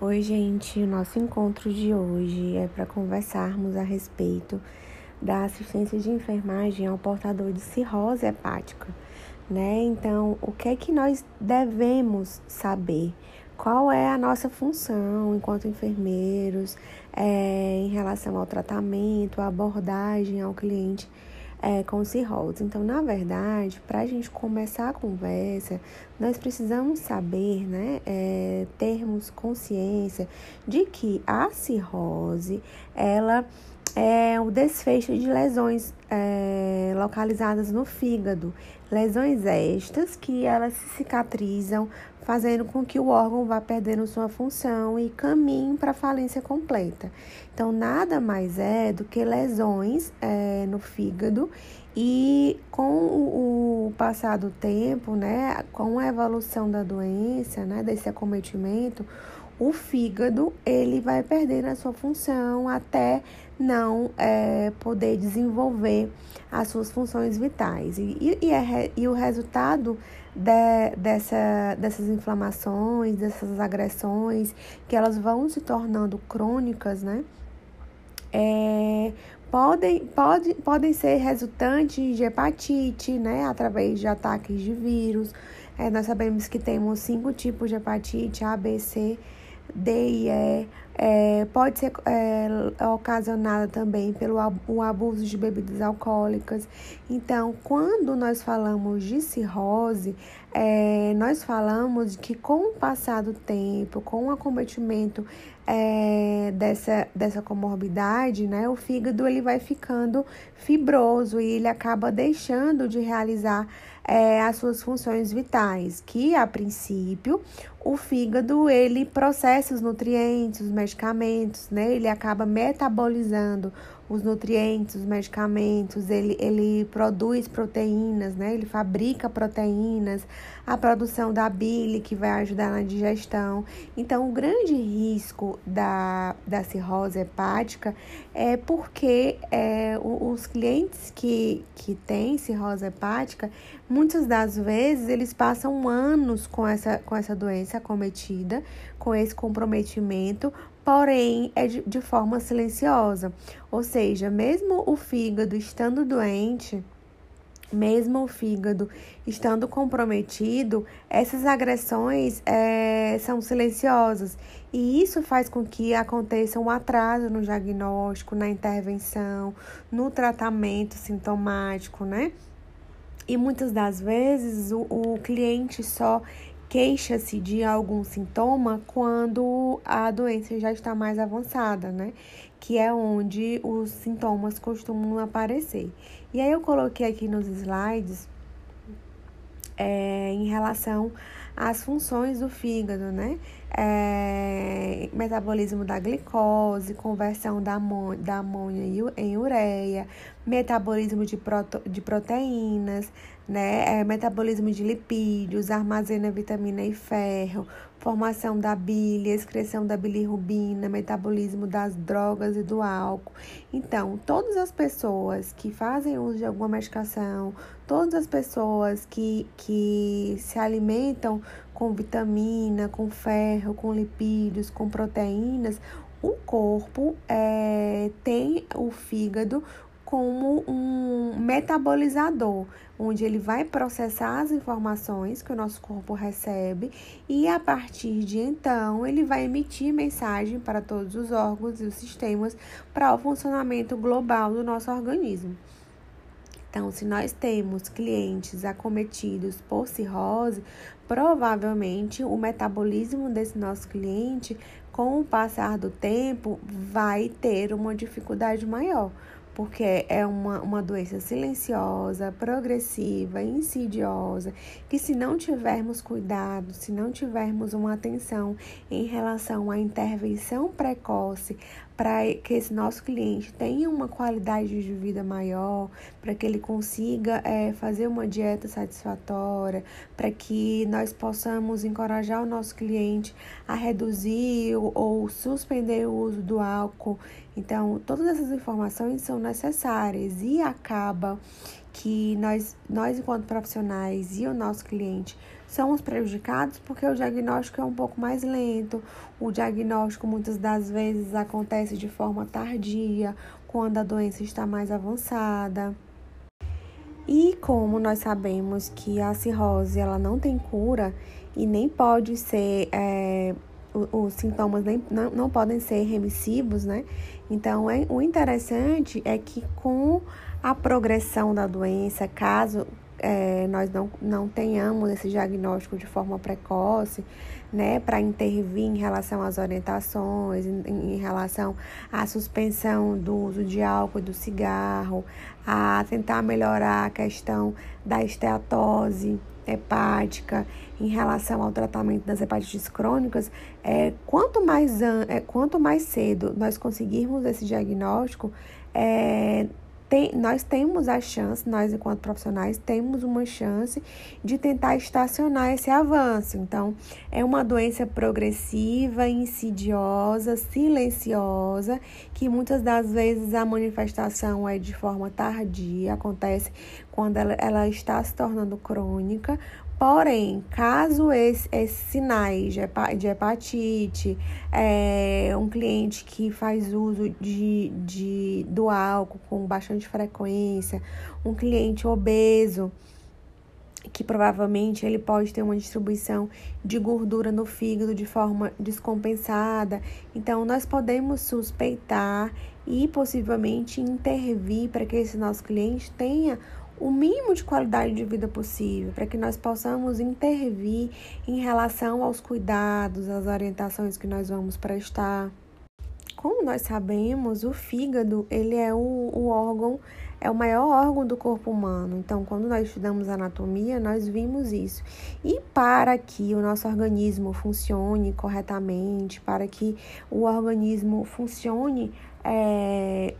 Oi, gente. O nosso encontro de hoje é para conversarmos a respeito da assistência de enfermagem ao portador de cirrose hepática, né? Então, o que é que nós devemos saber? Qual é a nossa função enquanto enfermeiros é, em relação ao tratamento, à abordagem ao cliente é, com cirrose. Então, na verdade, para a gente começar a conversa, nós precisamos saber, né, é, termos consciência de que a cirrose, ela é o desfecho de lesões é, localizadas no fígado. Lesões estas que elas se cicatrizam, fazendo com que o órgão vá perdendo sua função e caminhe para a falência completa. Então, nada mais é do que lesões é, no fígado e com o, passar do tempo, né, com a evolução da doença, né, desse acometimento, o fígado ele vai perder a sua função até não é, poder desenvolver as suas funções vitais. E, e, e, é, e o resultado de, dessa, dessas inflamações, dessas agressões, que elas vão se tornando crônicas, né? É, podem, pode, podem ser resultantes de hepatite, né? Através de ataques de vírus. É, nós sabemos que temos cinco tipos de hepatite, A, B, C, D e E. É, pode ser é, ocasionada também pelo o abuso de bebidas alcoólicas. Então, quando nós falamos de cirrose, é, nós falamos que com o passar do tempo, com o acometimento é, dessa, dessa comorbidade, né, o fígado ele vai ficando fibroso e ele acaba deixando de realizar é, as suas funções vitais, que a princípio o fígado ele processa os nutrientes, os medicamentos, né? Ele acaba metabolizando os nutrientes, os medicamentos, ele, ele produz proteínas, né? Ele fabrica proteínas, a produção da bile que vai ajudar na digestão. Então, o grande risco da, da cirrose hepática é porque é, os clientes que, que têm cirrose hepática, muitas das vezes eles passam anos com essa, com essa doença acometida, com esse comprometimento, porém é de, de forma silenciosa. Ou seja, mesmo o fígado estando doente, mesmo o fígado estando comprometido, essas agressões é, são silenciosas e isso faz com que aconteça um atraso no diagnóstico, na intervenção, no tratamento sintomático, né? E muitas das vezes o, o cliente só queixa-se de algum sintoma quando a doença já está mais avançada, né? Que é onde os sintomas costumam aparecer. E aí eu coloquei aqui nos slides é, em relação às funções do fígado, né? É, metabolismo da glicose, conversão da, da amônia em ureia, metabolismo de, de proteínas, né? É, metabolismo de lipídios, armazena vitamina e ferro, formação da bile, excreção da bilirrubina, metabolismo das drogas e do álcool. Então, todas as pessoas que fazem uso de alguma medicação, todas as pessoas que, que se alimentam com vitamina, com ferro, com lipídios, com proteínas, o corpo é, tem o fígado como um metabolizador, onde ele vai processar as informações que o nosso corpo recebe e a partir de então ele vai emitir mensagem para todos os órgãos e os sistemas para o funcionamento global do nosso organismo. Então, se nós temos clientes acometidos por cirrose, provavelmente o metabolismo desse nosso cliente, com o passar do tempo, vai ter uma dificuldade maior porque é uma, uma doença silenciosa, progressiva, insidiosa, que se não tivermos cuidado, se não tivermos uma atenção em relação à intervenção precoce, para que esse nosso cliente tenha uma qualidade de vida maior, para que ele consiga é, fazer uma dieta satisfatória, para que nós possamos encorajar o nosso cliente a reduzir ou suspender o uso do álcool. Então, todas essas informações são necessárias e acaba que nós, nós enquanto profissionais e o nosso cliente somos prejudicados porque o diagnóstico é um pouco mais lento, o diagnóstico muitas das vezes acontece de forma tardia, quando a doença está mais avançada. E como nós sabemos que a cirrose ela não tem cura e nem pode ser é, os sintomas nem, não, não podem ser remissivos, né? Então, é, o interessante é que com a progressão da doença, caso é, nós não, não tenhamos esse diagnóstico de forma precoce, né, para intervir em relação às orientações, em, em, relação à suspensão do uso de álcool e do cigarro, a tentar melhorar a questão da esteatose hepática, em relação ao tratamento das hepatites crônicas, é, quanto, mais, é, quanto mais cedo nós conseguirmos esse diagnóstico, é, tem, nós temos a chance, nós enquanto profissionais, temos uma chance de tentar estacionar esse avanço. Então, é uma doença progressiva, insidiosa, silenciosa, que muitas das vezes a manifestação é de forma tardia, acontece quando ela, ela está se tornando crônica, Porém, caso esses esse sinais de hepatite, é, um cliente que faz uso de, de, do álcool com bastante frequência, um cliente obeso, que provavelmente ele pode ter uma distribuição de gordura no fígado de forma descompensada. Então, nós podemos suspeitar e possivelmente intervir para que esse nosso cliente tenha o mínimo de qualidade de vida possível, para que nós possamos intervir em relação aos cuidados, às orientações que nós vamos prestar. Como nós sabemos, o fígado ele é o, o órgão, é o maior órgão do corpo humano. Então, quando nós estudamos anatomia, nós vimos isso. E para que o nosso organismo funcione corretamente, para que o organismo funcione é,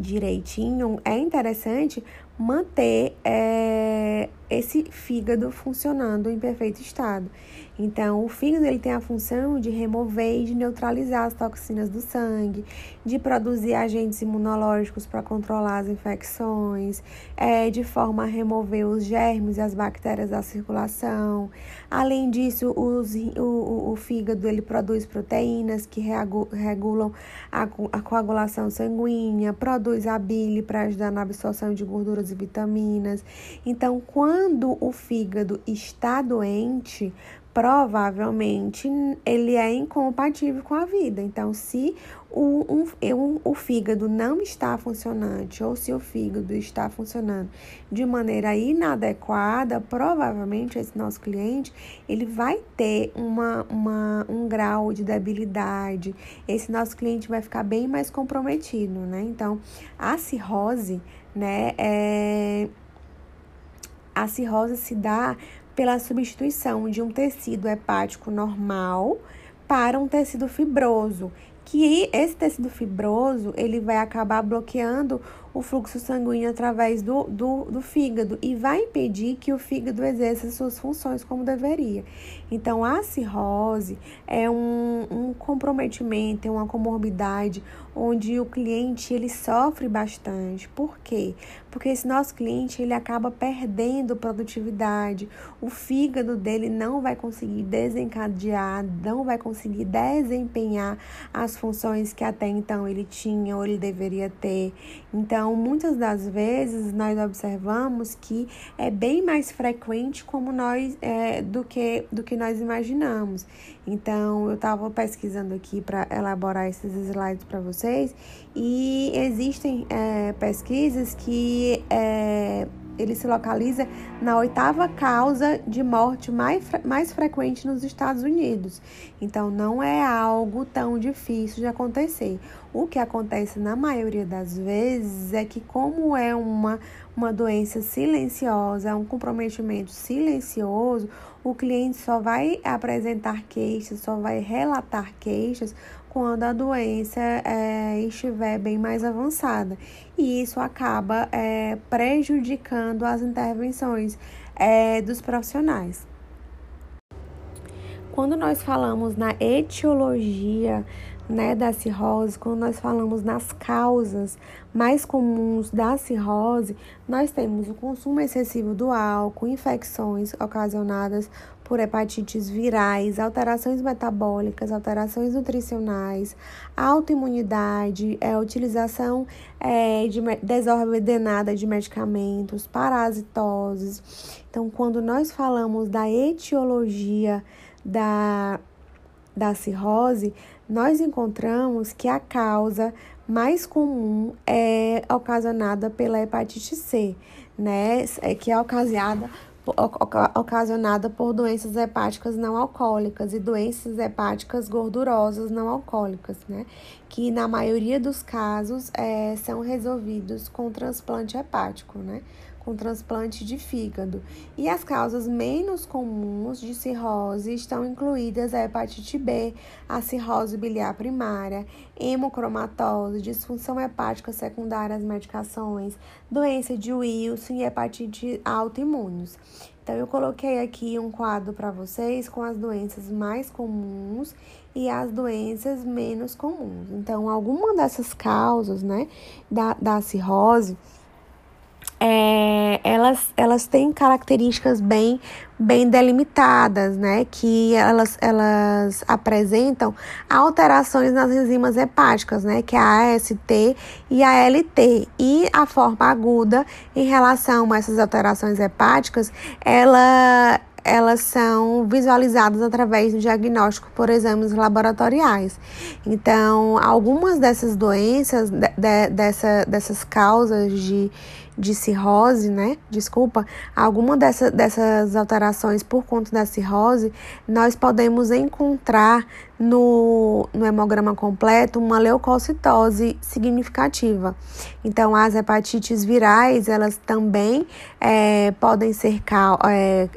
direitinho, é interessante manter é, esse fígado funcionando em perfeito estado. Então, o fígado ele tem a função de remover e de neutralizar as toxinas do sangue, de produzir agentes imunológicos para controlar as infecções, é, de forma a remover os germes e as bactérias da circulação. Além disso, os, o, o, fígado ele produz proteínas que regulam a, a coagulação sanguínea, produz a bile para ajudar na absorção de gorduras e vitaminas. Então, quando o fígado está doente, provavelmente ele é incompatível com a vida. Então, se o, um, o fígado não está funcionante ou se o fígado está funcionando de maneira inadequada, provavelmente esse nosso cliente ele vai ter uma, uma, um grau de debilidade. Esse nosso cliente vai ficar bem mais comprometido, né? Então, a cirrose, né, é, a cirrose se dá pela substituição de um tecido hepático normal para um tecido fibroso, que esse tecido fibroso ele vai acabar bloqueando o fluxo sanguíneo através do, do, do fígado e vai impedir que o fígado exerça suas funções como deveria. Então, a cirrose é um, um comprometimento, é uma comorbidade onde o cliente ele sofre bastante. Por quê? Porque esse nosso cliente ele acaba perdendo produtividade, o fígado dele não vai conseguir desencadear, não vai conseguir desempenhar as funções que até então ele tinha ou ele deveria ter. Então, muitas das vezes nós observamos que é bem mais frequente como nós é, do, que, do que nós imaginamos. Então, eu estava pesquisando aqui para elaborar esses slides para vocês e existem é, pesquisas que é, ele se localiza na oitava causa de morte mais, mais frequente nos Estados Unidos. Então, não é algo tão difícil de acontecer. O que acontece na maioria das vezes é que, como é uma, uma doença silenciosa, é um comprometimento silencioso, o cliente só vai apresentar queixas, só vai relatar queixas quando a doença é, estiver bem mais avançada. E isso acaba é, prejudicando as intervenções é, dos profissionais. quando nós falamos na etiologia né, da cirrose, quando nós falamos nas causas mais comuns da cirrose, nós temos o consumo excessivo do álcool, infecções ocasionadas por hepatites virais, alterações metabólicas, alterações nutricionais, autoimunidade, é, utilização é, de desordenada de medicamentos, parasitoses. Então, quando nós falamos da etiologia da, da cirrose, nós encontramos que a causa mais comum é ocasionada pela hepatite C, né? É que é ocasionada ocasionada por doenças hepáticas não alcoólicas e doenças hepáticas gordurosas não alcoólicas, né? Que na maioria dos casos é, são resolvidos com transplante hepático, né? Com transplante de fígado. E as causas menos comuns de cirrose estão incluídas a hepatite B, a cirrose biliar primária, hemocromatose, disfunção hepática secundária às medicações, doença de Wilson e hepatite autoimunes. Então, eu coloquei aqui um quadro para vocês com as doenças mais comuns e as doenças menos comuns. Então, alguma dessas causas, né, da, da cirrose, é, elas, elas têm características bem, bem delimitadas, né? Que elas, elas apresentam alterações nas enzimas hepáticas, né? Que é a AST e a LT. E a forma aguda em relação a essas alterações hepáticas, ela, elas são visualizadas através do diagnóstico por exames laboratoriais. Então, algumas dessas doenças, de, de, dessa, dessas causas de de cirrose, né? Desculpa, alguma dessa, dessas alterações por conta da cirrose, nós podemos encontrar no, no hemograma completo uma leucocitose significativa. Então, as hepatites virais, elas também é, podem ser é,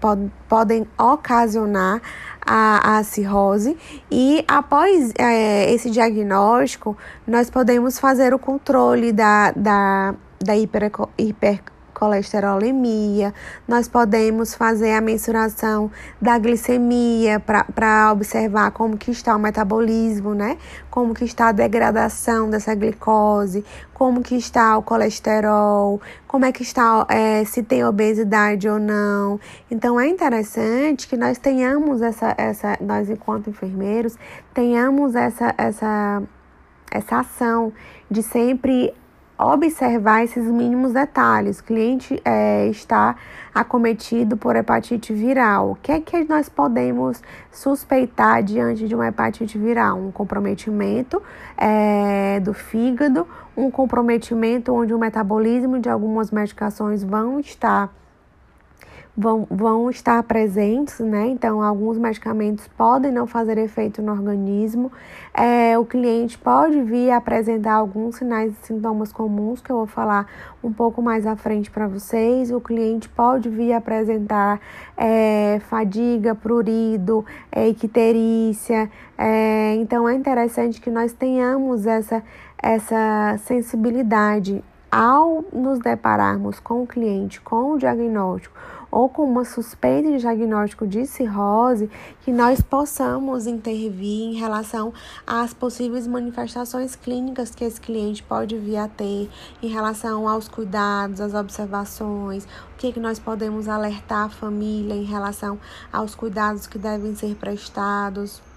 pod, podem ocasionar a, a cirrose. E após é, esse diagnóstico, nós podemos fazer o controle da, da da hiper, hipercolesterolemia, nós podemos fazer a mensuração da glicemia para observar como que está o metabolismo, né? Como que está a degradação dessa glicose, como que está o colesterol, como é que está, é, se tem obesidade ou não. Então é interessante que nós tenhamos essa, essa nós enquanto enfermeiros, tenhamos essa, essa, essa ação de sempre observar esses mínimos detalhes. O cliente é, está acometido por hepatite viral. O que é que nós podemos suspeitar diante de uma hepatite viral? Um comprometimento é, do fígado, um comprometimento onde o metabolismo de algumas medicações vão estar vão, vão estar presentes, né? Então, alguns medicamentos podem não fazer efeito no organismo. É, o cliente pode vir apresentar alguns sinais e sintomas comuns, que eu vou falar um pouco mais à frente para vocês. O cliente pode vir apresentar é, fadiga, prurido, é, icterícia. É, então, é interessante que nós tenhamos essa, essa sensibilidade ao nos depararmos com o cliente, com o diagnóstico ou com uma suspeita de diagnóstico de cirrose, que nós possamos intervir em relação às possíveis manifestações clínicas que esse cliente pode vir a ter, em relação aos cuidados, às observações, o que, é que nós podemos alertar a família em relação aos cuidados que devem ser prestados.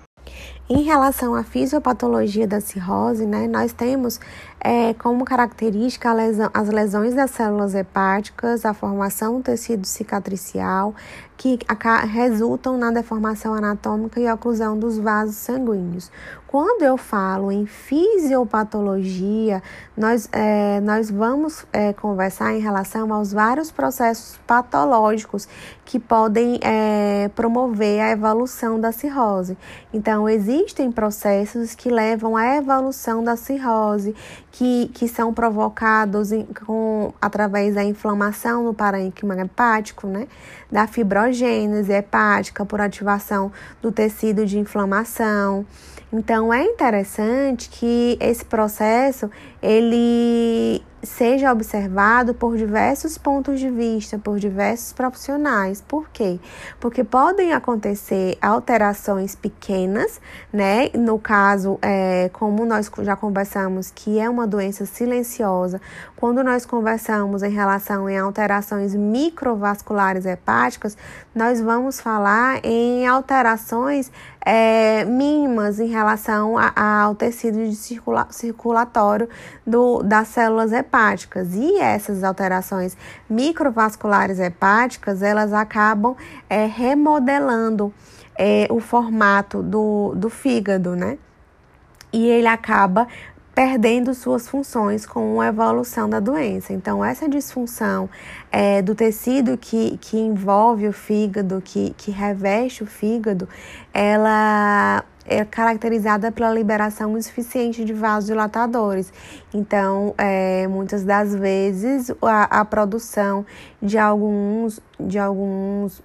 Em relação à fisiopatologia da cirrose, né, nós temos é, como característica lesão, as lesões das células hepáticas, a formação do tecido cicatricial, que resultam na deformação anatômica e oclusão dos vasos sanguíneos. Quando eu falo em fisiopatologia, nós, é, nós vamos é, conversar em relação aos vários processos patológicos que podem é, promover a evolução da cirrose. Então, existem processos que levam à evolução da cirrose, que, que são provocados em, com, através da inflamação no parênquima hepático, né? da fibrogênese hepática por ativação do tecido de inflamação. Então é interessante que esse processo ele seja observado por diversos pontos de vista, por diversos profissionais. Por quê? Porque podem acontecer alterações pequenas, né? No caso, é, como nós já conversamos, que é uma doença silenciosa, quando nós conversamos em relação em alterações microvasculares hepáticas, nós vamos falar em alterações é, mínimas em relação a, a, ao tecido circula, circulatório do, das células hepáticas. E essas alterações microvasculares hepáticas, elas acabam é, remodelando é, o formato do, do fígado, né? E ele acaba perdendo suas funções com a evolução da doença. Então, essa disfunção é, do tecido que, que envolve o fígado, que, que reveste o fígado, ela é caracterizada pela liberação insuficiente de vasodilatadores. Então, é, muitas das vezes, a, a produção de alguns, de alguns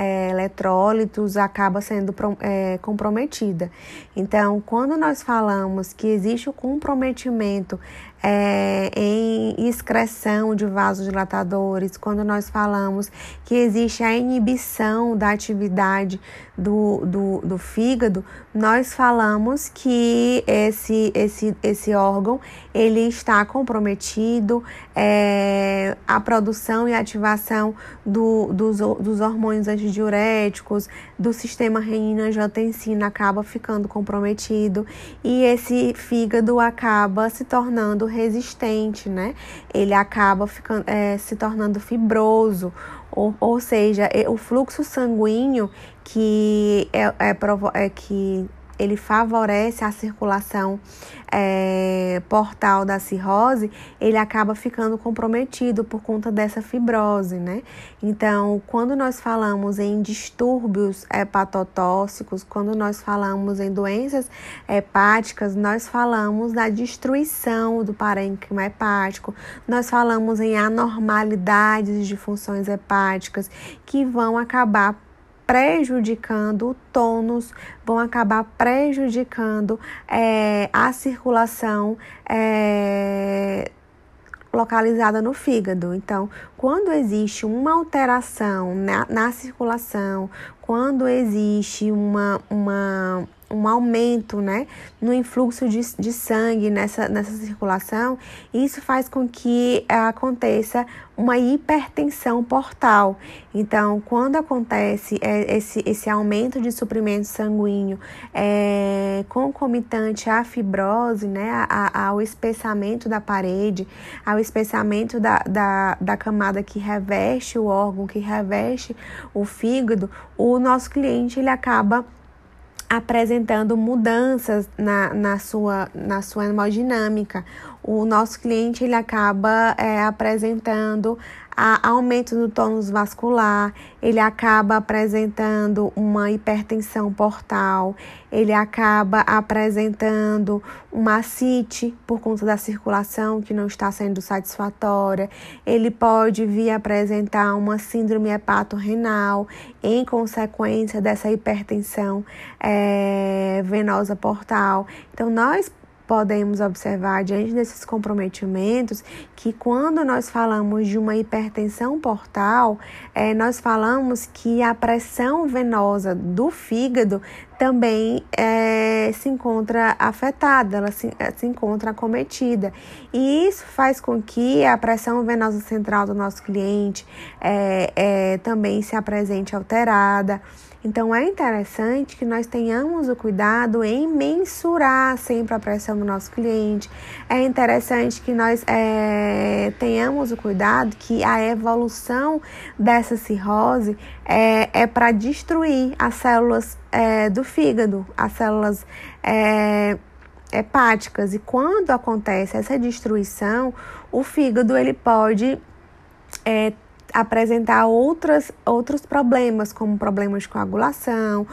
é, eletrólitos acaba sendo é, comprometida. Então, quando nós falamos que existe o comprometimento é, em excreção de vasodilatadores, quando nós falamos que existe a inibição da atividade do, do, do fígado, nós falamos que esse, esse, esse órgão ele está comprometido, é, a produção e ativação do, dos, dos hormônios antidiuréticos, do sistema renina-angiotensina acaba ficando comprometido e esse fígado acaba se tornando resistente, né? Ele acaba ficando, é, se tornando fibroso, ou, ou seja, o fluxo sanguíneo que é, é, é que ele favorece a circulação é, portal da cirrose, ele acaba ficando comprometido por conta dessa fibrose, né? Então, quando nós falamos em distúrbios hepatotóxicos, quando nós falamos em doenças hepáticas, nós falamos da destruição do parênquima hepático, nós falamos em anormalidades de funções hepáticas que vão acabar prejudicando o tônus, vão acabar prejudicando é, a circulação é, localizada no fígado. Então, quando existe uma alteração na, na circulação, quando existe uma, uma um aumento né, no influxo de, de sangue nessa, nessa circulação, isso faz com que aconteça uma hipertensão portal. Então, quando acontece é, esse, esse aumento de suprimento sanguíneo é, concomitante à fibrose, né, a, ao espessamento da parede, ao espessamento da, da, da camada que reveste o órgão, que reveste o fígado, o nosso cliente ele acaba apresentando mudanças na, na, sua, na sua hemodinâmica. O nosso cliente ele acaba é, apresentando a aumento do tônus vascular, ele acaba apresentando uma hipertensão portal, ele acaba apresentando uma ascite por conta da circulação que não está sendo satisfatória, ele pode vir apresentar uma síndrome hepatorrenal em consequência dessa hipertensão é, venosa portal. Então, nós podemos observar diante desses comprometimentos que quando nós falamos de uma hipertensão portal, é, nós falamos que a pressão venosa do fígado também é, se encontra afetada, ela se, é, se encontra acometida. E isso faz com que a pressão venosa central do nosso cliente é, é, também se apresente alterada. Então é interessante que nós tenhamos o cuidado em mensurar sempre a pressão do nosso cliente. É interessante que nós é, tenhamos o cuidado que a evolução dessa cirrose é, é para destruir as células é, do fígado, as células hepáticas. E quando acontece essa destruição, o fígado ele pode é, apresentar outras, outros problemas, como problemas de coagulação,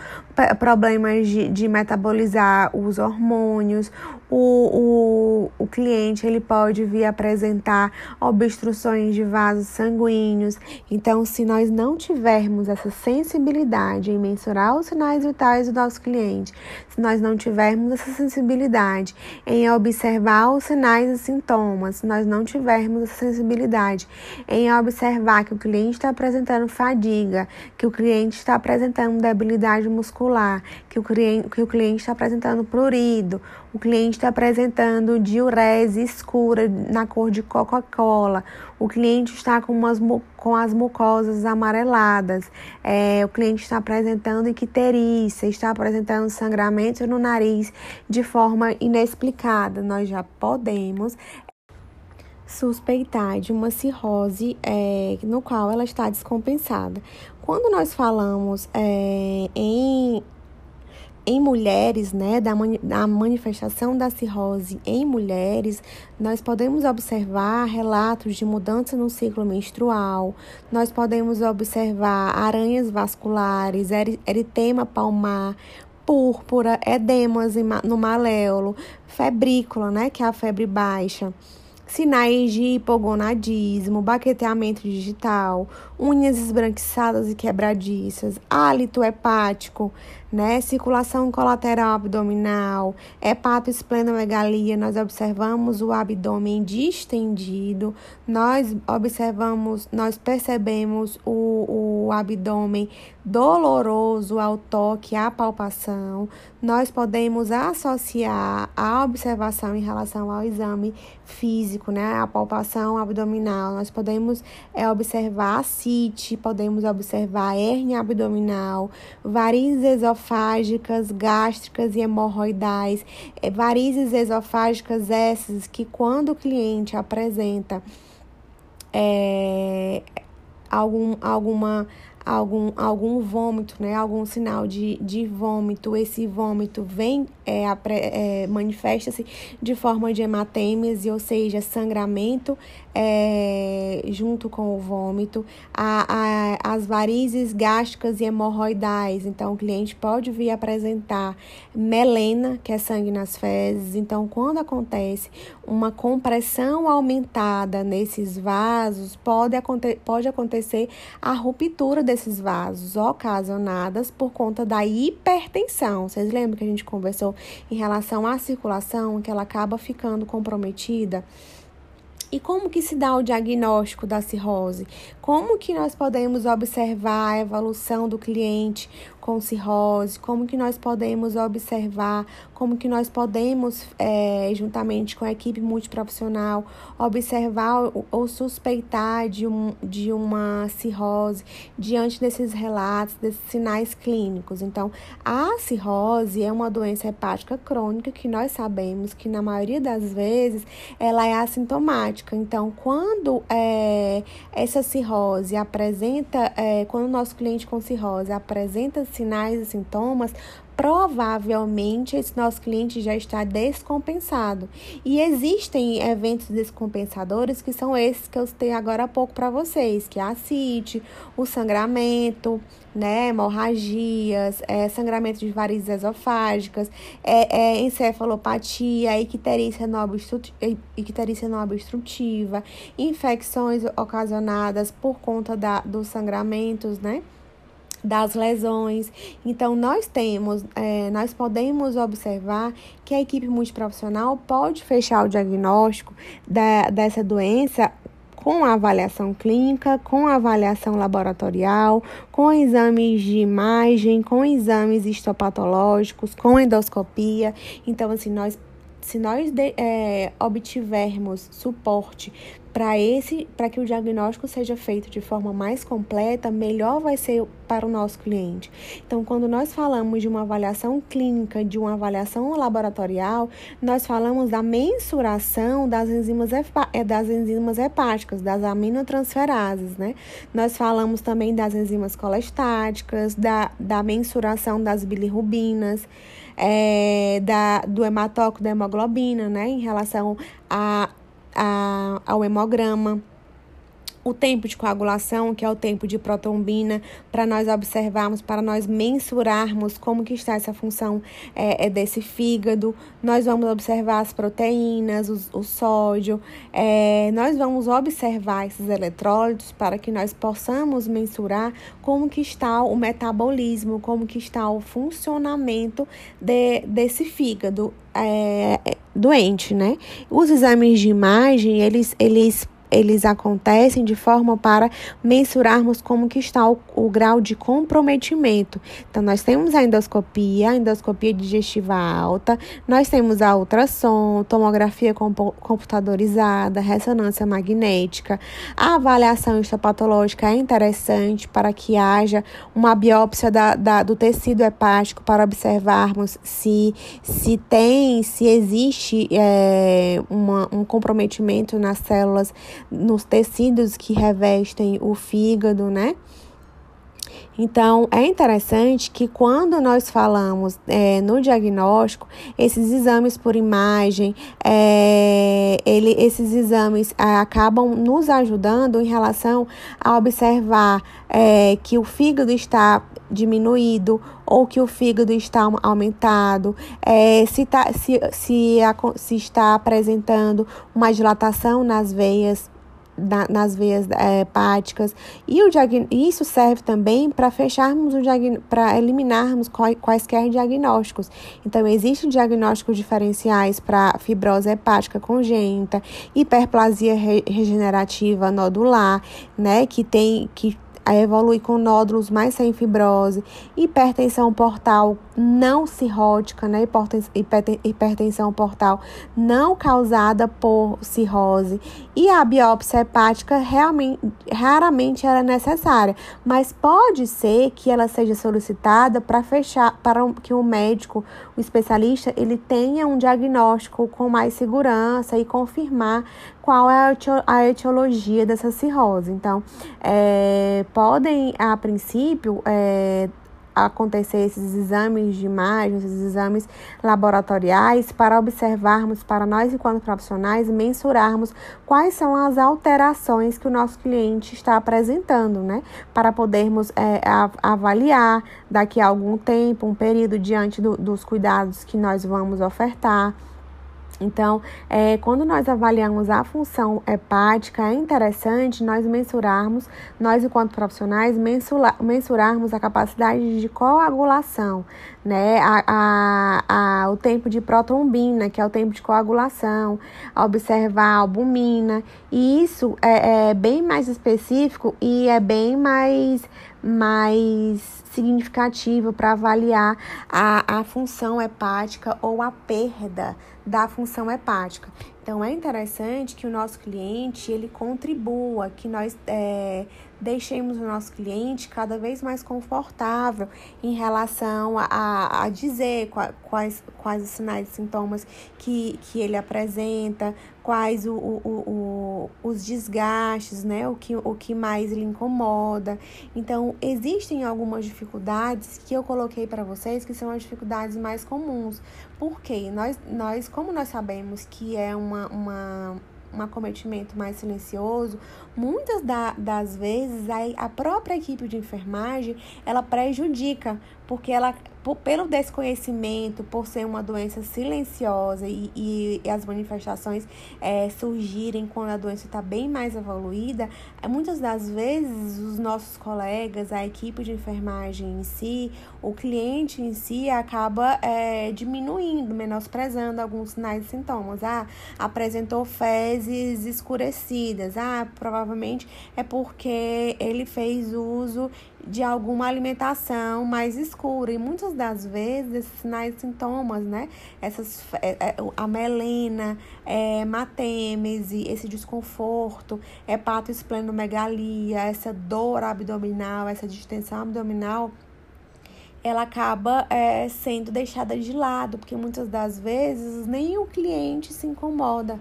problemas de, de metabolizar os hormônios, o, o, o cliente ele pode vir apresentar obstruções de vasos sanguíneos. Então, se nós não tivermos essa sensibilidade em mensurar os sinais vitais do nosso cliente, se nós não tivermos essa sensibilidade em observar os sinais e sintomas, se nós não tivermos essa sensibilidade em observar que o cliente está apresentando fadiga, que o cliente está apresentando debilidade muscular, que o cliente, que o cliente está apresentando prurido, o cliente está apresentando diurese escura na cor de Coca-Cola, o cliente está com, umas, com as mucosas amareladas, é, o cliente está apresentando icterícia, está apresentando sangramento no nariz de forma inexplicada. Nós já podemos suspeitar de uma cirrose é, no qual ela está descompensada. Quando nós falamos é, em em mulheres, né, da, da manifestação da cirrose em mulheres, nós podemos observar relatos de mudança no ciclo menstrual, nós podemos observar aranhas vasculares, eritema palmar, púrpura, edemas no maléolo, febrícula, né, que é a febre baixa sinais de hipogonadismo, baqueteamento digital, unhas esbranquiçadas e quebradiças, hálito hepático, né? Circulação colateral abdominal, hepatoesplenomegalia, nós observamos o abdômen distendido, nós observamos, nós percebemos o, o abdômen doloroso ao toque, à palpação. Nós podemos associar a observação em relação ao exame físico, né? A palpação abdominal. Nós podemos é, observar a CIT, podemos observar a hérnia abdominal, varizes esofágicas, gástricas e hemorroidais, é, varizes esofágicas essas que quando o cliente apresenta é, algum, alguma algum, algum vômito, né? Algum sinal de, de vômito. Esse vômito vem, é, é, manifesta-se de forma de hematêmese, ou seja, sangramento é, junto com o vômito, a, a, as varizes gástricas e hemorroidais. Então, o cliente pode vir apresentar melena, que é sangue nas fezes. Então, quando acontece uma compressão aumentada nesses vasos, pode, aconte pode acontecer a ruptura desses vasos ocasionadas por conta da hipertensão. Vocês lembram que a gente conversou em relação à circulação, que ela acaba ficando comprometida? E como que se dá o diagnóstico da cirrose? Como que nós podemos observar a evolução do cliente com cirrose? Como que nós podemos observar, como que nós podemos, é, juntamente com a equipe multiprofissional, observar ou suspeitar de, um, de uma cirrose diante desses relatos, desses sinais clínicos? Então, a cirrose é uma doença hepática crônica que nós sabemos que, na maioria das vezes, ela é assintomática. Então, quando é, essa cirrose apresenta, é, quando o nosso cliente com cirrose apresenta sinais e sintomas, provavelmente esse nosso cliente já está descompensado. E existem eventos descompensadores que são esses que eu citei agora há pouco para vocês, que é a CIT, o sangramento, né, hemorragias, é, sangramento de varizes esofágicas, é, é, encefalopatia, icterícia não, obstrutiva, infecções ocasionadas por conta da, dos sangramentos, né? Das lesões. Então, nós temos, é, nós podemos observar que a equipe multiprofissional pode fechar o diagnóstico da, dessa doença com a avaliação clínica, com a avaliação laboratorial, com exames de imagem, com exames histopatológicos, com endoscopia. Então, assim, nós se nós de, é, obtivermos suporte para esse, para que o diagnóstico seja feito de forma mais completa, melhor vai ser para o nosso cliente. Então, quando nós falamos de uma avaliação clínica, de uma avaliação laboratorial, nós falamos da mensuração das enzimas, é, das enzimas hepáticas, das aminotransferases, né? Nós falamos também das enzimas colestáticas, da, da mensuração das bilirrubinas, é, da, do hematócrito da hemoglobina, né? Em relação a a, ao hemograma, o tempo de coagulação, que é o tempo de protrombina, para nós observarmos, para nós mensurarmos como que está essa função é, é desse fígado. Nós vamos observar as proteínas, o, sódio, é, nós vamos observar esses eletrólitos para que nós possamos mensurar como que está o metabolismo, como que está o funcionamento de, desse fígado é, é doente, né? Os exames de imagem, eles, eles eles acontecem de forma para mensurarmos como que está o, o, grau de comprometimento. Então, nós temos a endoscopia, a endoscopia digestiva alta, nós temos a ultrassom, tomografia computadorizada, ressonância magnética. A avaliação histopatológica é interessante para que haja uma biópsia da, da, do tecido hepático para observarmos se, se tem, se existe é, uma, um comprometimento nas células nos tecidos que revestem o fígado, né? Então, é interessante que quando nós falamos é, no diagnóstico, esses exames por imagem, é, ele, esses exames é, acabam nos ajudando em relação a observar é, que o fígado está diminuído ou que o fígado está aumentado, é, se, tá, se, se, se está apresentando uma dilatação nas veias na, nas veias é, hepáticas. E o isso serve também para fecharmos o para eliminarmos quaisquer diagnósticos. Então, existem diagnósticos diferenciais para fibrose hepática congênita, hiperplasia re regenerativa nodular, né, que tem que evolui com nódulos mais sem fibrose, hipertensão portal não cirrótica, né? hipertensão portal não causada por cirrose e a biópsia hepática realmente, raramente era necessária, mas pode ser que ela seja solicitada para fechar, para que o médico, o especialista, ele tenha um diagnóstico com mais segurança e confirmar qual é a etiologia dessa cirrose. Então, é, podem, a princípio, é, acontecer esses exames de imagem, esses exames laboratoriais, para observarmos, para nós, enquanto profissionais, mensurarmos quais são as alterações que o nosso cliente está apresentando, né? Para podermos é, avaliar daqui a algum tempo, um período diante do, dos cuidados que nós vamos ofertar. Então, é, quando nós avaliamos a função hepática, é interessante nós mensurarmos, nós enquanto profissionais, mensura, mensurarmos a capacidade de coagulação, né? A, a, a, o tempo de protrombina, que é o tempo de coagulação, observar a albumina, e isso é, é bem mais específico e é bem mais mais significativo para avaliar a, a função hepática ou a perda da função hepática. Então é interessante que o nosso cliente ele contribua, que nós é, deixemos o nosso cliente cada vez mais confortável em relação a, a dizer quais, quais os sinais e sintomas que, que ele apresenta, quais o, o, o, os desgastes, né? O que, o que mais lhe incomoda. Então, existem algumas dificuldades que eu coloquei para vocês que são as dificuldades mais comuns. Porque nós, nós como nós sabemos que é uma, uma um acometimento mais silencioso, muitas da, das vezes a, a própria equipe de enfermagem ela prejudica, porque ela por, pelo desconhecimento, por ser uma doença silenciosa e, e, e as manifestações é, surgirem quando a doença está bem mais evoluída, é, muitas das vezes os nossos colegas, a equipe de enfermagem em si, o cliente em si acaba é, diminuindo, menosprezando alguns sinais e sintomas. Ah, apresentou fezes escurecidas. Ah, provavelmente é porque ele fez uso de alguma alimentação mais escura. E muitas das vezes esses sinais e sintomas, né? Essas, é, é, a melena, é, hematêmese, esse desconforto, hepatoesplenomegalia, essa dor abdominal, essa distensão abdominal, ela acaba é, sendo deixada de lado, porque muitas das vezes nem o cliente se incomoda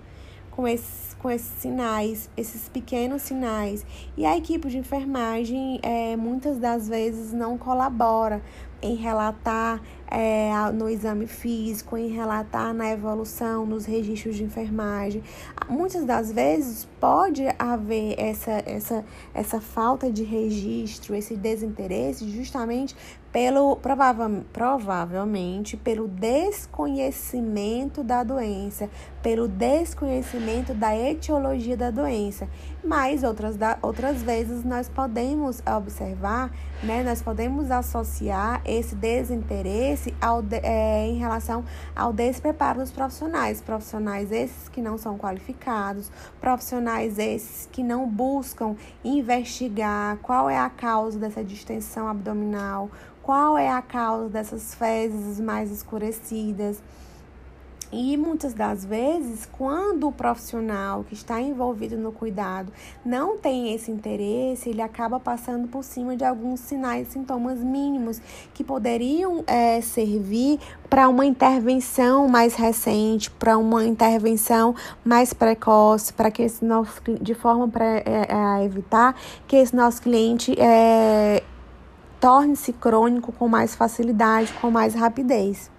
com esses, com esses sinais, esses pequenos sinais. E a equipe de enfermagem é, muitas das vezes não colabora, em relatar é, no exame físico, em relatar na evolução, nos registros de enfermagem. Muitas das vezes pode haver essa, essa, essa falta de registro, esse desinteresse, justamente pelo prova provavelmente pelo desconhecimento da doença, pelo desconhecimento da etiologia da doença. Mas outras, da, outras vezes nós podemos observar, né, nós podemos associar esse desinteresse ao, é, em relação ao despreparo dos profissionais. Profissionais esses que não são qualificados, profissionais esses que não buscam investigar qual é a causa dessa distensão abdominal, qual é a causa dessas fezes mais escurecidas. E muitas das vezes, quando o profissional que está envolvido no cuidado não tem esse interesse, ele acaba passando por cima de alguns sinais sintomas mínimos que poderiam é, servir para uma intervenção mais recente, para uma intervenção mais precoce, para que esse nosso de forma para é, é, evitar que esse nosso cliente é, torne-se crônico com mais facilidade, com mais rapidez.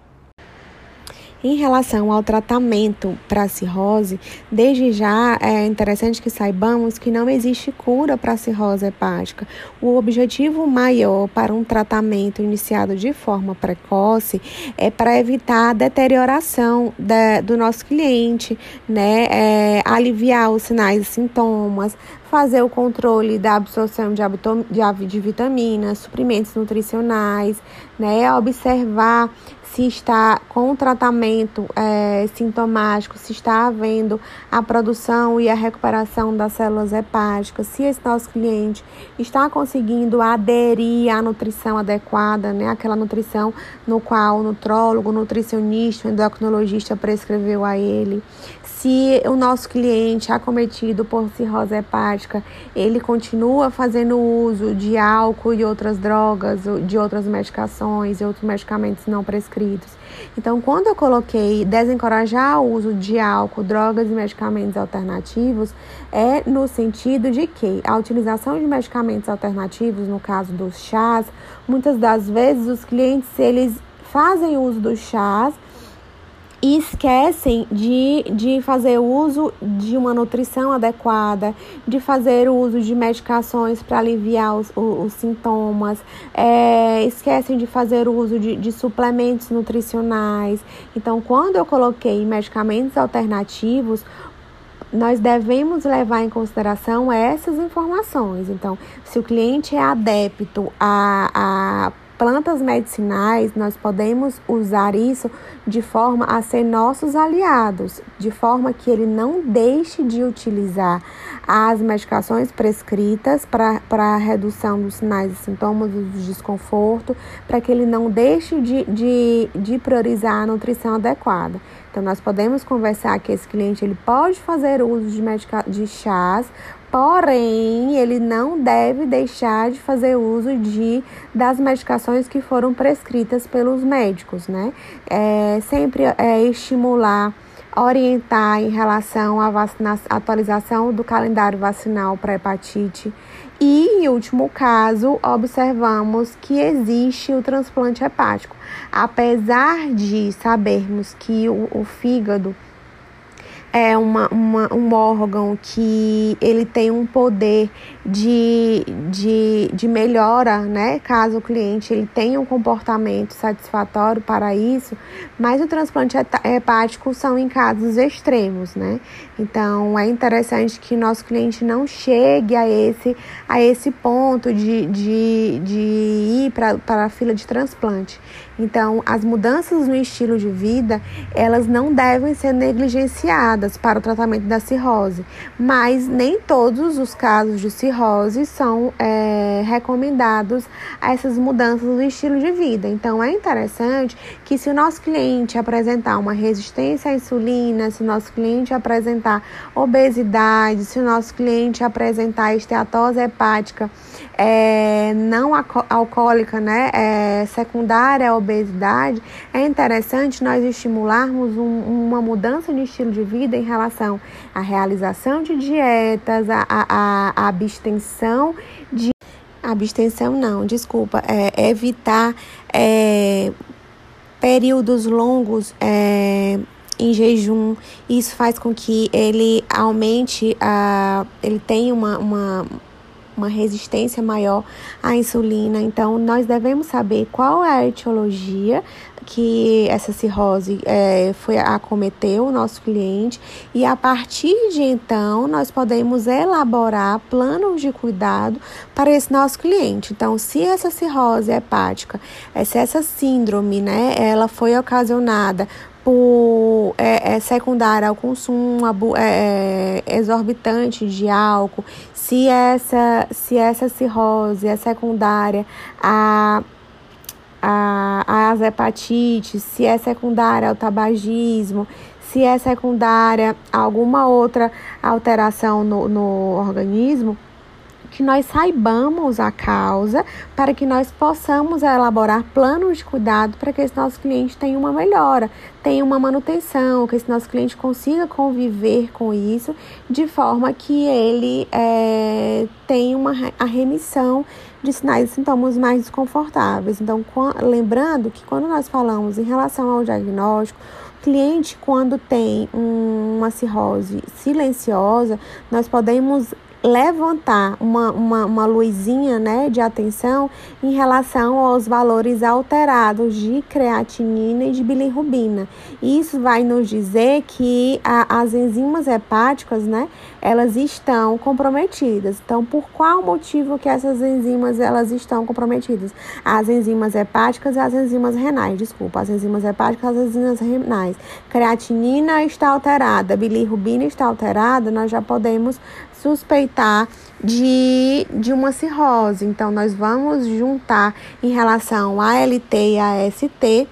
Em relação ao tratamento para a cirrose, desde já é interessante que saibamos que não existe cura para a cirrose hepática. O objetivo maior para um tratamento iniciado de forma precoce é para evitar a deterioração da, do nosso cliente, né? É, aliviar os sinais e sintomas, fazer o controle da absorção de, de, de vitaminas, suprimentos nutricionais, né? Observar se está com o tratamento é, sintomático, se está havendo a produção e a recuperação das células hepáticas, se esse nosso cliente está conseguindo aderir à nutrição adequada, né, aquela nutrição no qual o nutrólogo, o nutricionista, o endocrinologista prescreveu a ele, se o nosso cliente acometido por cirrose hepática, ele continua fazendo uso de álcool e outras drogas, de outras medicações e outros medicamentos não prescritos. Então, quando eu coloquei desencorajar o uso de álcool, drogas e medicamentos alternativos, é no sentido de que a utilização de medicamentos alternativos, no caso dos chás, muitas das vezes os clientes eles fazem uso dos chás e esquecem de, de fazer uso de uma nutrição adequada, de fazer uso de medicações para aliviar os, os, os sintomas, é, esquecem de fazer uso de, de suplementos nutricionais. Então, quando eu coloquei medicamentos alternativos, nós devemos levar em consideração essas informações. Então, se o cliente é adepto a, a plantas medicinais, nós podemos usar isso de forma a ser nossos aliados, de forma que ele não deixe de utilizar as medicações prescritas para redução dos sinais e sintomas do desconforto, para que ele não deixe de, de, de priorizar a nutrição adequada. Então, nós podemos conversar que esse cliente ele pode fazer uso de, medica de chás Porém, ele não deve deixar de fazer uso de das medicações que foram prescritas pelos médicos, né? É, sempre é, estimular, orientar em relação à atualização do calendário vacinal para hepatite. E, em último caso, observamos que existe o transplante hepático. Apesar de sabermos que o, o fígado é uma, uma, um órgão que ele tem um poder de, de, de melhora, né? Caso o cliente ele tenha um comportamento satisfatório para isso, mas o transplante hepático são em casos extremos, né? Então é interessante que nosso cliente não chegue a esse, a esse ponto de, de, de ir para a fila de transplante. Então, as mudanças no estilo de vida, elas não devem ser negligenciadas para o tratamento da cirrose, mas nem todos os casos de cirrose são é, recomendados a essas mudanças no estilo de vida. Então, é interessante que se o nosso cliente apresentar uma resistência à insulina, se o nosso cliente apresentar obesidade, se o nosso cliente apresentar esteatose hepática é, não alcoólica, né, é, secundária à obesidade, é interessante nós estimularmos um, uma mudança de estilo de vida em relação à realização de dietas, à, à, à abstenção de abstenção não, desculpa, é, evitar é, períodos longos é, em jejum. Isso faz com que ele aumente, a, ele tenha uma, uma, uma resistência maior à insulina. Então, nós devemos saber qual é a etiologia que essa cirrose é, foi acometeu o nosso cliente e a partir de então nós podemos elaborar planos de cuidado para esse nosso cliente. Então, se essa cirrose hepática, é, se essa síndrome, né, ela foi ocasionada por é, é, secundária ao consumo é, é, exorbitante de álcool, se essa, se essa cirrose é secundária a a, as hepatites, se é secundária ao tabagismo, se é secundária a alguma outra alteração no, no organismo, que nós saibamos a causa para que nós possamos elaborar planos de cuidado para que esse nosso cliente tenha uma melhora, tenha uma manutenção, que esse nosso cliente consiga conviver com isso de forma que ele é, tenha uma, a remissão de sinais e sintomas mais desconfortáveis. Então, lembrando que quando nós falamos em relação ao diagnóstico, cliente, quando tem uma cirrose silenciosa, nós podemos levantar uma, uma, uma luzinha né, de atenção em relação aos valores alterados de creatinina e de bilirrubina. Isso vai nos dizer que a, as enzimas hepáticas, né, elas estão comprometidas. Então, por qual motivo que essas enzimas elas estão comprometidas? As enzimas hepáticas e as enzimas renais, desculpa, as enzimas hepáticas e as enzimas renais. Creatinina está alterada, bilirrubina está alterada, nós já podemos suspeitar de, de uma cirrose. Então, nós vamos juntar em relação a LT e a ST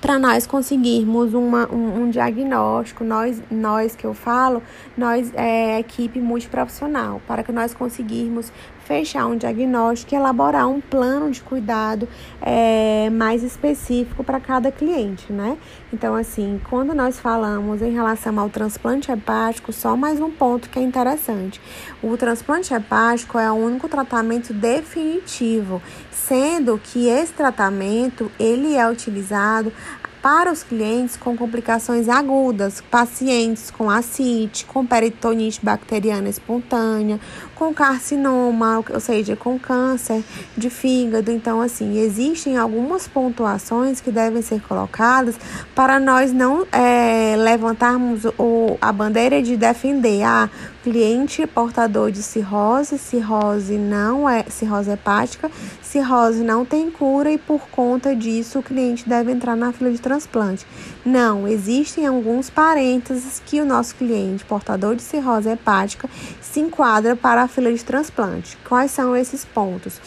para nós conseguirmos uma, um, um, diagnóstico, nós, nós que eu falo, nós é equipe multiprofissional, para que nós conseguirmos fechar um diagnóstico e elaborar um plano de cuidado é, mais específico para cada cliente, né? Então, assim, quando nós falamos em relação ao transplante hepático, só mais um ponto que é interessante. O transplante hepático é o único tratamento definitivo, sendo que esse tratamento ele é utilizado para os clientes com complicações agudas, pacientes com ascite, com peritonite bacteriana espontânea, com carcinoma, ou seja, com câncer de fígado. Então, assim, existem algumas pontuações que devem ser colocadas para nós não é, levantarmos o, a bandeira de defender a ah, cliente portador de cirrose, cirrose não é cirrose hepática, cirrose não tem cura e por conta disso o cliente deve entrar na fila de transplante. Não, existem alguns parênteses que o nosso cliente portador de cirrose hepática se enquadra para a fila de transplante. Quais são esses pontos?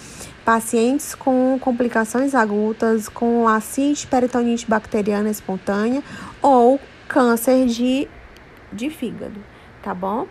Pacientes com complicações agudas, com acite peritonite bacteriana espontânea ou câncer de, de fígado, tá bom?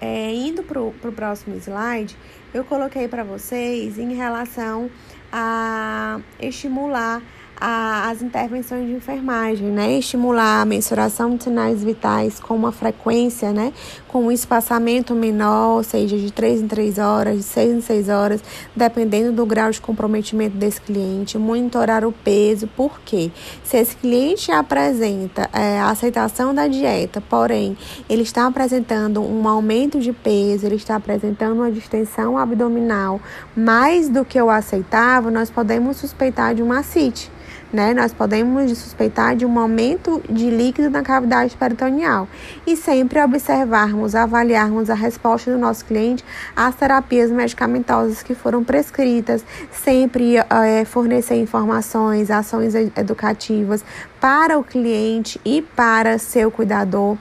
É, indo para o próximo slide, eu coloquei para vocês em relação a estimular a, as intervenções de enfermagem, né? Estimular a mensuração de sinais vitais com uma frequência, né? Com um espaçamento menor, ou seja, de 3 em 3 horas, de 6 em 6 horas, dependendo do grau de comprometimento desse cliente. Monitorar o peso, por quê? Se esse cliente apresenta é, a aceitação da dieta, porém, ele está apresentando um aumento de peso, ele está apresentando uma distensão abdominal mais do que o aceitável, nós podemos suspeitar de uma ascite né? Nós podemos suspeitar de um aumento de líquido na cavidade peritoneal e sempre observarmos, avaliarmos a resposta do nosso cliente às terapias medicamentosas que foram prescritas, sempre é, fornecer informações, ações educativas para o cliente e para seu cuidador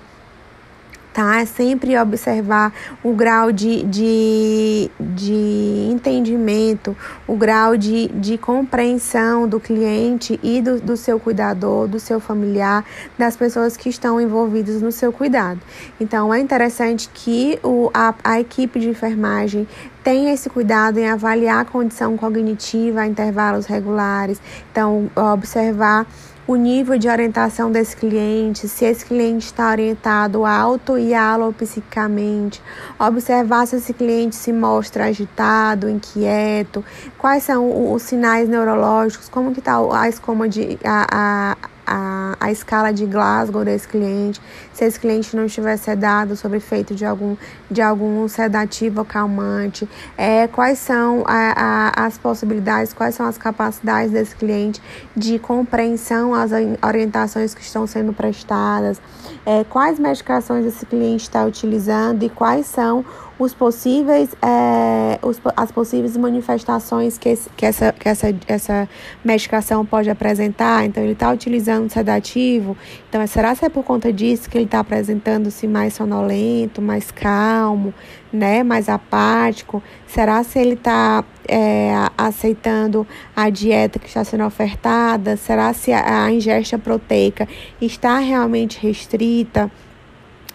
tá? É sempre observar o grau de, de, de entendimento, o grau de, de compreensão do cliente e do, do seu cuidador, do seu familiar, das pessoas que estão envolvidas no seu cuidado. Então, é interessante que o, a, a equipe de enfermagem tenha esse cuidado em avaliar a condição cognitiva a intervalos regulares, então, observar o nível de orientação desse cliente, se esse cliente está orientado auto e alopsicamente, observar se esse cliente se mostra agitado, inquieto, quais são os sinais neurológicos, como que está a escoma de a, a a, a escala de Glasgow desse cliente, se esse cliente não estiver sedado sob efeito de algum, de algum sedativo calmante, é, quais são a, a, as possibilidades, quais são as capacidades desse cliente de compreensão às orientações que estão sendo prestadas, é, quais medicações esse cliente está utilizando e quais são os possíveis, é, os, as possíveis manifestações que, esse, que, essa, que essa, essa medicação pode apresentar. Então, ele está utilizando sedativo. Então, será que é por conta disso que ele está apresentando-se mais sonolento, mais calmo, né, mais apático? Será se ele está é, aceitando a dieta que está sendo ofertada? Será se a, a ingesta proteica está realmente restrita?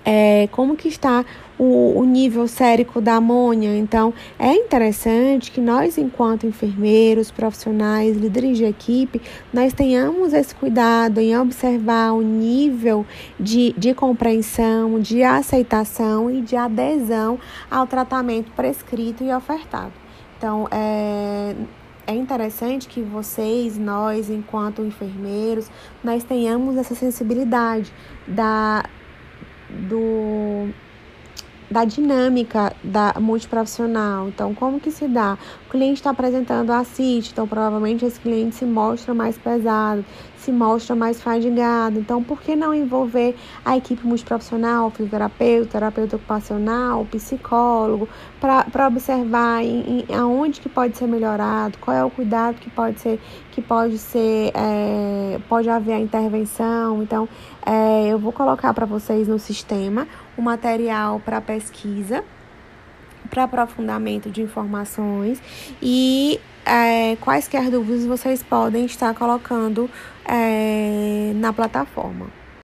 É, como que está o, o nível sérico da amônia. Então, é interessante que nós, enquanto enfermeiros, profissionais, líderes de equipe, nós tenhamos esse cuidado em observar o nível de, de compreensão, de aceitação e de adesão ao tratamento prescrito e ofertado. Então, é, é interessante que vocês, nós, enquanto enfermeiros, nós tenhamos essa sensibilidade da, do da dinâmica da multiprofissional. Então, como que se dá? O cliente está apresentando a CIT, então provavelmente esse cliente se mostra mais pesado, se mostra mais fadigado. Então, por que não envolver a equipe multiprofissional, fisioterapeuta, terapeuta ocupacional, psicólogo, para observar em, em, aonde que pode ser melhorado, qual é o cuidado que pode ser, que pode ser, é, pode haver a intervenção. Então, é, eu vou colocar para vocês no sistema o material para pesquisa para aprofundamento de informações e é, quaisquer dúvidas vocês podem estar colocando é, na plataforma.